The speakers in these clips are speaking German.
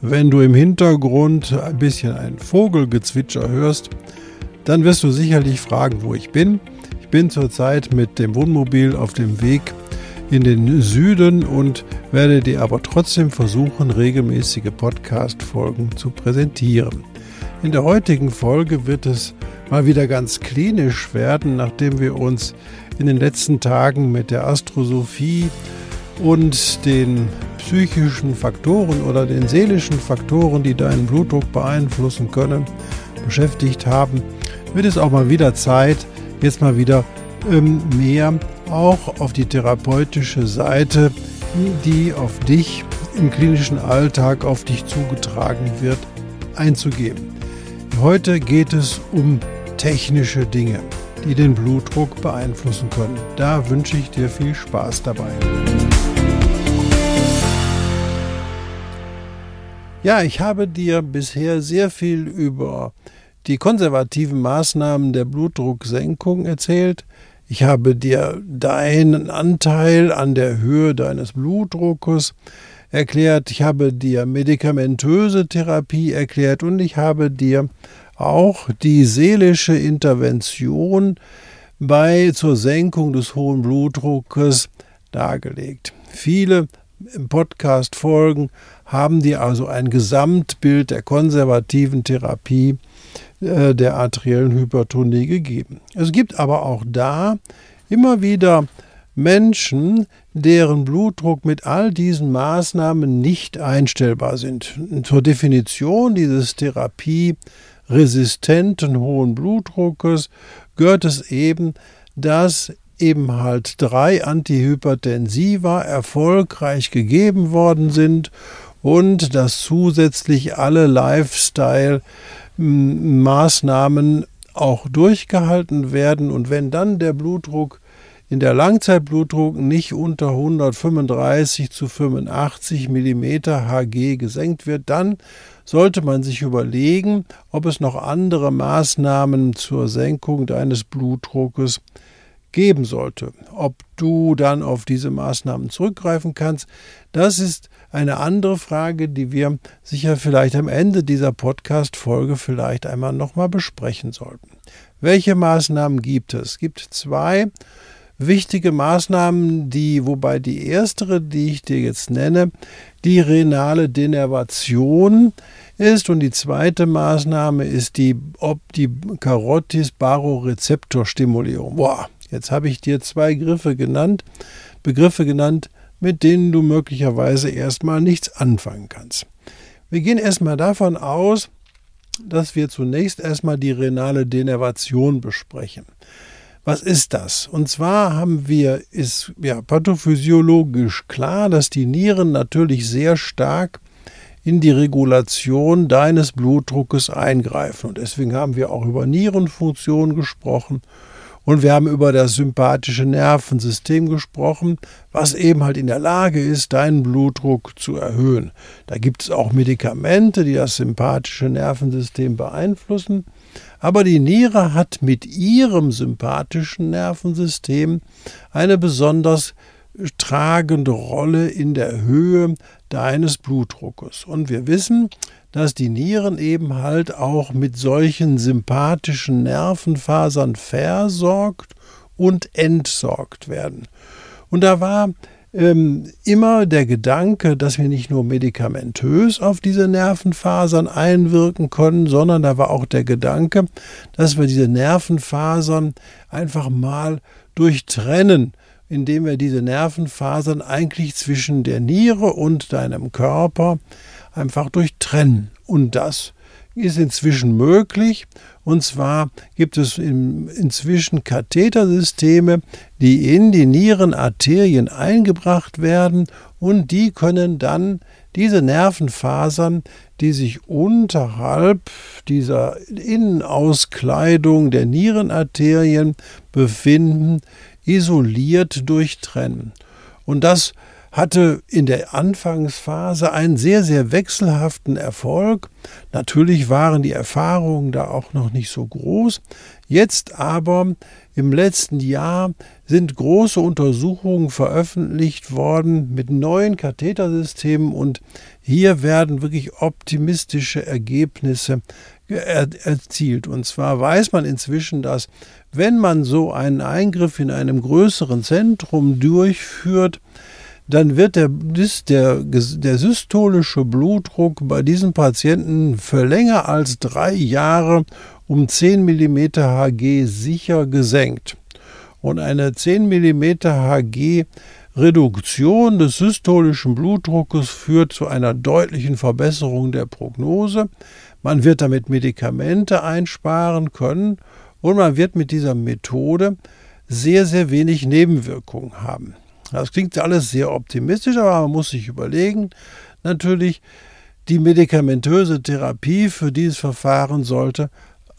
Wenn du im Hintergrund ein bisschen ein Vogelgezwitscher hörst, dann wirst du sicherlich fragen, wo ich bin. Ich bin zurzeit mit dem Wohnmobil auf dem Weg in den Süden und werde dir aber trotzdem versuchen, regelmäßige Podcast-Folgen zu präsentieren. In der heutigen Folge wird es mal wieder ganz klinisch werden, nachdem wir uns in den letzten Tagen mit der Astrosophie und den psychischen Faktoren oder den seelischen Faktoren, die deinen Blutdruck beeinflussen können, beschäftigt haben, wird es auch mal wieder Zeit, jetzt mal wieder ähm, mehr auch auf die therapeutische Seite, die auf dich im klinischen Alltag auf dich zugetragen wird, einzugehen. Heute geht es um technische Dinge, die den Blutdruck beeinflussen können. Da wünsche ich dir viel Spaß dabei. Ja, ich habe dir bisher sehr viel über die konservativen Maßnahmen der Blutdrucksenkung erzählt. Ich habe dir deinen Anteil an der Höhe deines Blutdruckes erklärt. Ich habe dir medikamentöse Therapie erklärt und ich habe dir auch die seelische Intervention bei zur Senkung des hohen Blutdruckes dargelegt. Viele im Podcast folgen haben dir also ein Gesamtbild der konservativen Therapie äh, der arteriellen Hypertonie gegeben. Es gibt aber auch da immer wieder Menschen, deren Blutdruck mit all diesen Maßnahmen nicht einstellbar sind. Zur Definition dieses therapieresistenten hohen Blutdruckes gehört es eben, dass eben halt drei Antihypertensiva erfolgreich gegeben worden sind und dass zusätzlich alle Lifestyle Maßnahmen auch durchgehalten werden. Und wenn dann der Blutdruck in der Langzeitblutdruck nicht unter 135 zu 85 mm Hg gesenkt wird, dann sollte man sich überlegen, ob es noch andere Maßnahmen zur Senkung deines Blutdruckes geben sollte. Ob du dann auf diese Maßnahmen zurückgreifen kannst, das ist eine andere Frage, die wir sicher vielleicht am Ende dieser Podcast-Folge vielleicht einmal nochmal besprechen sollten. Welche Maßnahmen gibt es? Es gibt zwei wichtige Maßnahmen, die, wobei die erstere, die ich dir jetzt nenne, die renale Denervation ist und die zweite Maßnahme ist die, ob die Carotis Barorezeptorstimulierung. Boah, jetzt habe ich dir zwei Griffe genannt, Begriffe genannt, mit denen du möglicherweise erstmal nichts anfangen kannst. Wir gehen erstmal davon aus, dass wir zunächst erstmal die renale Denervation besprechen. Was ist das? Und zwar haben wir, ist ja pathophysiologisch klar, dass die Nieren natürlich sehr stark in die Regulation deines Blutdruckes eingreifen. Und deswegen haben wir auch über Nierenfunktion gesprochen und wir haben über das sympathische Nervensystem gesprochen, was eben halt in der Lage ist, deinen Blutdruck zu erhöhen. Da gibt es auch Medikamente, die das sympathische Nervensystem beeinflussen. Aber die Niere hat mit ihrem sympathischen Nervensystem eine besonders tragende Rolle in der Höhe deines Blutdruckes. Und wir wissen, dass die Nieren eben halt auch mit solchen sympathischen Nervenfasern versorgt und entsorgt werden. Und da war ähm, immer der Gedanke, dass wir nicht nur medikamentös auf diese Nervenfasern einwirken können, sondern da war auch der Gedanke, dass wir diese Nervenfasern einfach mal durchtrennen, indem wir diese Nervenfasern eigentlich zwischen der Niere und deinem Körper einfach durchtrennen. Und das ist inzwischen möglich. Und zwar gibt es inzwischen Kathetersysteme, die in die Nierenarterien eingebracht werden und die können dann diese Nervenfasern, die sich unterhalb dieser Innenauskleidung der Nierenarterien befinden, isoliert durchtrennen. Und das hatte in der Anfangsphase einen sehr, sehr wechselhaften Erfolg. Natürlich waren die Erfahrungen da auch noch nicht so groß. Jetzt aber im letzten Jahr sind große Untersuchungen veröffentlicht worden mit neuen Kathetersystemen und hier werden wirklich optimistische Ergebnisse erzielt. Und zwar weiß man inzwischen, dass wenn man so einen Eingriff in einem größeren Zentrum durchführt, dann wird der, der, der systolische Blutdruck bei diesen Patienten für länger als drei Jahre um 10 mm Hg sicher gesenkt. Und eine 10 mm Hg Reduktion des systolischen Blutdruckes führt zu einer deutlichen Verbesserung der Prognose. Man wird damit Medikamente einsparen können und man wird mit dieser Methode sehr, sehr wenig Nebenwirkungen haben. Das klingt alles sehr optimistisch, aber man muss sich überlegen, natürlich, die medikamentöse Therapie für dieses Verfahren sollte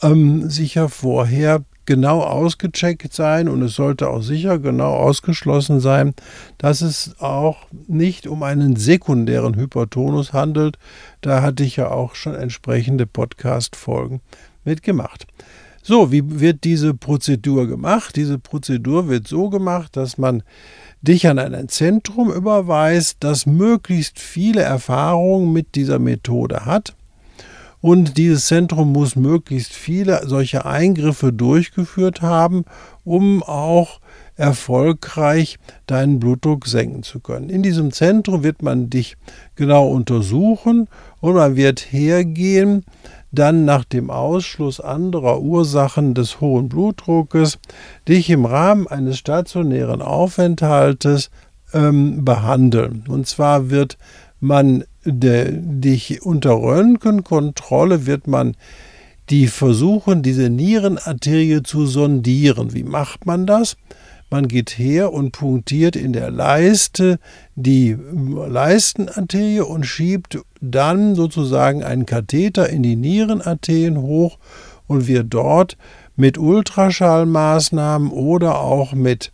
ähm, sicher vorher genau ausgecheckt sein und es sollte auch sicher genau ausgeschlossen sein, dass es auch nicht um einen sekundären Hypertonus handelt. Da hatte ich ja auch schon entsprechende Podcast-Folgen mitgemacht. So, wie wird diese Prozedur gemacht? Diese Prozedur wird so gemacht, dass man dich an ein Zentrum überweist, das möglichst viele Erfahrungen mit dieser Methode hat. Und dieses Zentrum muss möglichst viele solche Eingriffe durchgeführt haben, um auch erfolgreich deinen Blutdruck senken zu können. In diesem Zentrum wird man dich genau untersuchen und man wird hergehen, dann nach dem Ausschluss anderer Ursachen des hohen Blutdruckes dich im Rahmen eines stationären Aufenthaltes ähm, behandeln. Und zwar wird man de, dich unter Röntgenkontrolle wird man die versuchen, diese Nierenarterie zu sondieren. Wie macht man das? Man geht her und punktiert in der Leiste die Leistenarterie und schiebt dann sozusagen einen Katheter in die Nierenarterien hoch und wir dort mit Ultraschallmaßnahmen oder auch mit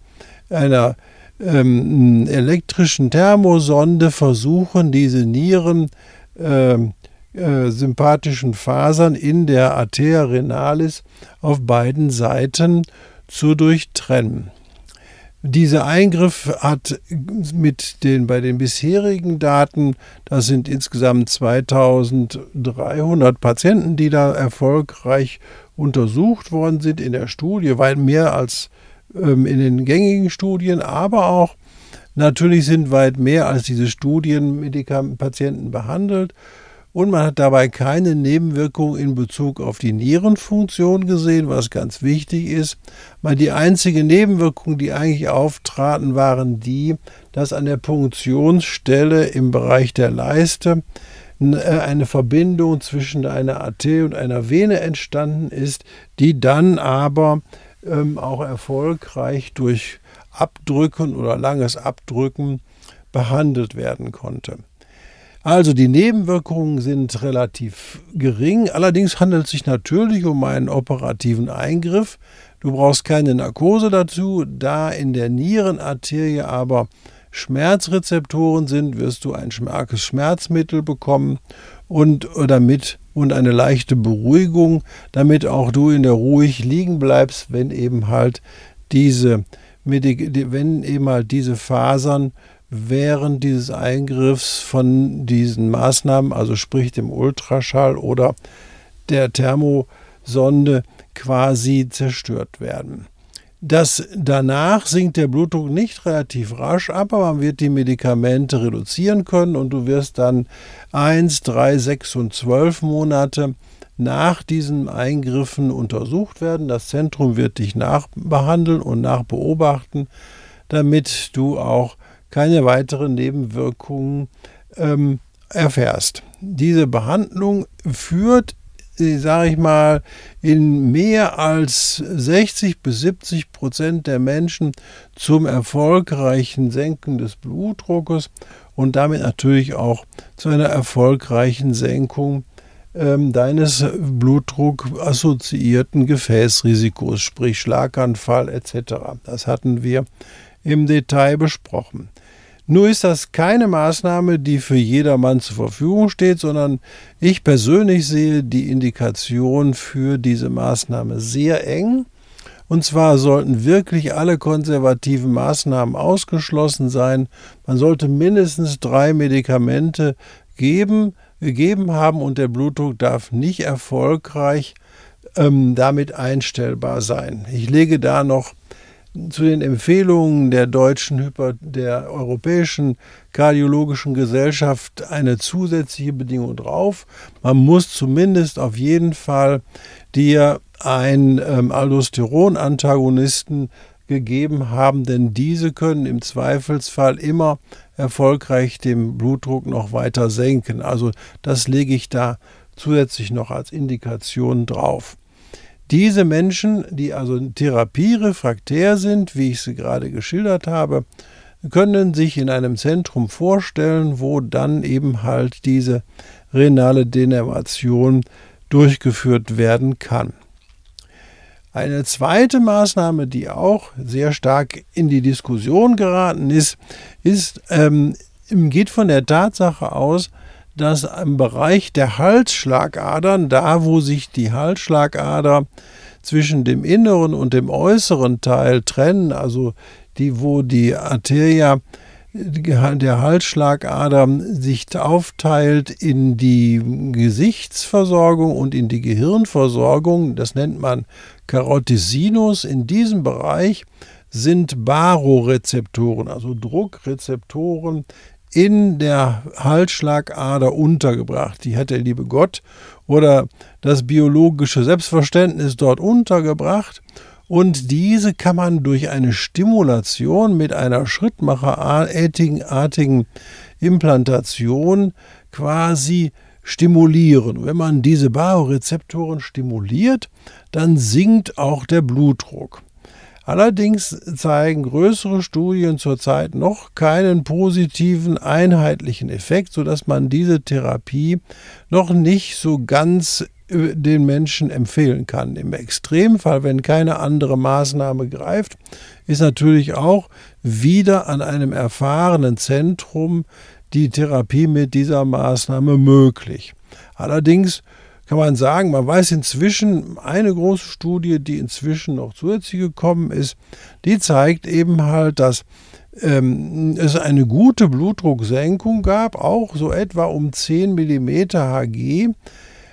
einer ähm, elektrischen Thermosonde versuchen, diese Nieren äh, äh, sympathischen Fasern in der Arteria renalis auf beiden Seiten zu durchtrennen. Dieser Eingriff hat mit den bei den bisherigen Daten, das sind insgesamt 2300 Patienten, die da erfolgreich untersucht worden sind in der Studie, weit mehr als ähm, in den gängigen Studien, aber auch natürlich sind weit mehr als diese Studien Patienten behandelt und man hat dabei keine Nebenwirkung in Bezug auf die Nierenfunktion gesehen, was ganz wichtig ist. Weil die einzige Nebenwirkung, die eigentlich auftraten, waren die, dass an der Punktionsstelle im Bereich der Leiste äh, eine Verbindung zwischen einer Arterie und einer Vene entstanden ist, die dann aber ähm, auch erfolgreich durch Abdrücken oder langes Abdrücken behandelt werden konnte. Also die Nebenwirkungen sind relativ gering. Allerdings handelt es sich natürlich um einen operativen Eingriff. Du brauchst keine Narkose dazu. Da in der Nierenarterie aber Schmerzrezeptoren sind, wirst du ein starkes Schmerzmittel bekommen und damit und eine leichte Beruhigung, damit auch du in der ruhig liegen bleibst, wenn eben halt diese wenn eben halt diese Fasern während dieses Eingriffs von diesen Maßnahmen, also sprich dem Ultraschall oder der Thermosonde, quasi zerstört werden. Das danach sinkt der Blutdruck nicht relativ rasch ab, aber man wird die Medikamente reduzieren können und du wirst dann 1, 3, 6 und 12 Monate nach diesen Eingriffen untersucht werden. Das Zentrum wird dich nachbehandeln und nachbeobachten, damit du auch keine weiteren Nebenwirkungen ähm, erfährst. Diese Behandlung führt sage ich mal, in mehr als 60 bis 70 Prozent der Menschen zum erfolgreichen Senken des Blutdruckes und damit natürlich auch zu einer erfolgreichen Senkung ähm, deines Blutdruck-assoziierten Gefäßrisikos, sprich Schlaganfall etc. Das hatten wir im Detail besprochen. Nur ist das keine Maßnahme, die für jedermann zur Verfügung steht, sondern ich persönlich sehe die Indikation für diese Maßnahme sehr eng. Und zwar sollten wirklich alle konservativen Maßnahmen ausgeschlossen sein. Man sollte mindestens drei Medikamente geben, gegeben haben und der Blutdruck darf nicht erfolgreich ähm, damit einstellbar sein. Ich lege da noch zu den Empfehlungen der deutschen Hyper der Europäischen Kardiologischen Gesellschaft eine zusätzliche Bedingung drauf. Man muss zumindest auf jeden Fall dir einen ähm, Aldosteron-Antagonisten gegeben haben, denn diese können im Zweifelsfall immer erfolgreich den Blutdruck noch weiter senken. Also das lege ich da zusätzlich noch als Indikation drauf. Diese Menschen, die also therapierefraktär sind, wie ich sie gerade geschildert habe, können sich in einem Zentrum vorstellen, wo dann eben halt diese renale Denervation durchgeführt werden kann. Eine zweite Maßnahme, die auch sehr stark in die Diskussion geraten ist, ist ähm, geht von der Tatsache aus, dass im Bereich der Halsschlagadern, da wo sich die Halsschlagader zwischen dem inneren und dem äußeren Teil trennen, also die, wo die Arteria der Halsschlagader sich aufteilt in die Gesichtsversorgung und in die Gehirnversorgung, das nennt man Carotisinus. In diesem Bereich sind Barorezeptoren, also Druckrezeptoren in der Halsschlagader untergebracht. Die hat der liebe Gott oder das biologische Selbstverständnis dort untergebracht. Und diese kann man durch eine Stimulation mit einer schrittmacherartigen Implantation quasi stimulieren. Wenn man diese Barorezeptoren stimuliert, dann sinkt auch der Blutdruck. Allerdings zeigen größere Studien zurzeit noch keinen positiven einheitlichen Effekt, sodass man diese Therapie noch nicht so ganz äh, den Menschen empfehlen kann. Im Extremfall, wenn keine andere Maßnahme greift, ist natürlich auch wieder an einem erfahrenen Zentrum die Therapie mit dieser Maßnahme möglich. Allerdings kann man sagen, man weiß inzwischen, eine große Studie, die inzwischen noch zusätzlich gekommen ist, die zeigt eben halt, dass ähm, es eine gute Blutdrucksenkung gab, auch so etwa um 10 mm Hg.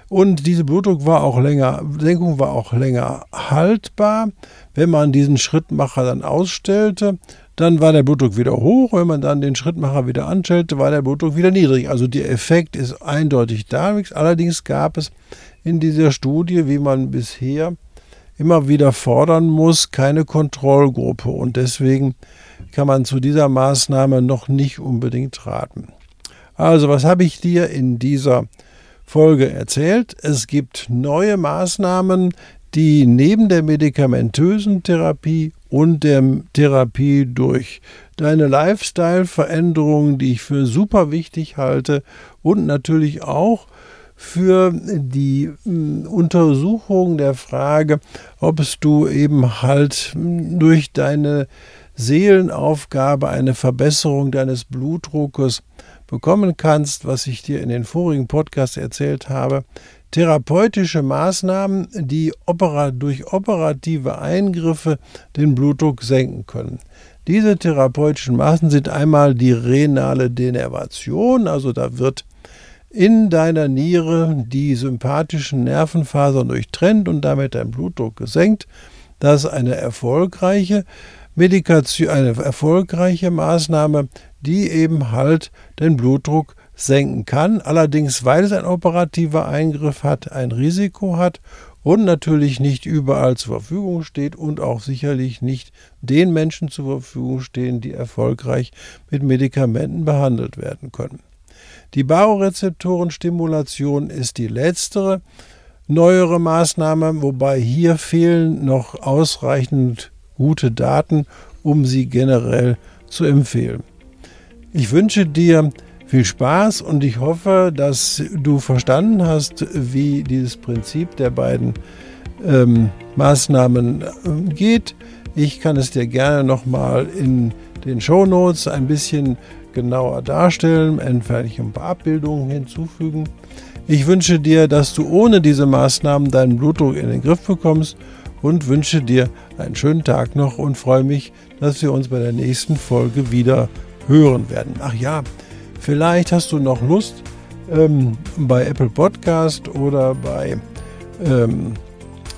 Und diese Blutdruck war auch länger, Senkung war auch länger haltbar, wenn man diesen Schrittmacher dann ausstellte. Dann war der Blutdruck wieder hoch. Wenn man dann den Schrittmacher wieder anstellte, war der Blutdruck wieder niedrig. Also der Effekt ist eindeutig da. Allerdings gab es in dieser Studie, wie man bisher immer wieder fordern muss, keine Kontrollgruppe. Und deswegen kann man zu dieser Maßnahme noch nicht unbedingt raten. Also, was habe ich dir in dieser Folge erzählt? Es gibt neue Maßnahmen, die neben der medikamentösen Therapie und der Therapie durch deine Lifestyle-Veränderungen, die ich für super wichtig halte und natürlich auch für die hm, Untersuchung der Frage, ob es du eben halt hm, durch deine Seelenaufgabe eine Verbesserung deines Blutdruckes bekommen kannst, was ich dir in den vorigen Podcasts erzählt habe, therapeutische Maßnahmen, die durch operative Eingriffe den Blutdruck senken können. Diese therapeutischen Maßnahmen sind einmal die renale Denervation, also da wird in deiner Niere die sympathischen Nervenfasern durchtrennt und damit dein Blutdruck gesenkt. Das ist eine erfolgreiche Medikation, eine erfolgreiche Maßnahme, die eben halt den Blutdruck senken kann, allerdings weil es ein operativer Eingriff hat, ein Risiko hat und natürlich nicht überall zur Verfügung steht und auch sicherlich nicht den Menschen zur Verfügung stehen, die erfolgreich mit Medikamenten behandelt werden können. Die Barorezeptorenstimulation ist die letztere neuere Maßnahme, wobei hier fehlen noch ausreichend gute Daten, um sie generell zu empfehlen. Ich wünsche dir viel Spaß und ich hoffe, dass du verstanden hast, wie dieses Prinzip der beiden ähm, Maßnahmen äh, geht. Ich kann es dir gerne nochmal in den Show Notes ein bisschen genauer darstellen, vielleicht ein paar Abbildungen hinzufügen. Ich wünsche dir, dass du ohne diese Maßnahmen deinen Blutdruck in den Griff bekommst und wünsche dir einen schönen Tag noch und freue mich, dass wir uns bei der nächsten Folge wieder hören werden. Ach ja, vielleicht hast du noch Lust, ähm, bei Apple Podcast oder bei ähm,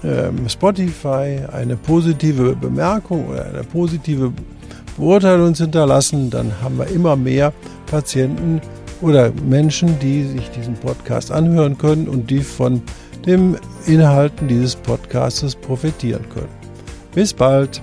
ähm, Spotify eine positive Bemerkung oder eine positive Beurteilung zu hinterlassen, dann haben wir immer mehr Patienten oder Menschen, die sich diesen Podcast anhören können und die von den Inhalten dieses Podcasts profitieren können. Bis bald!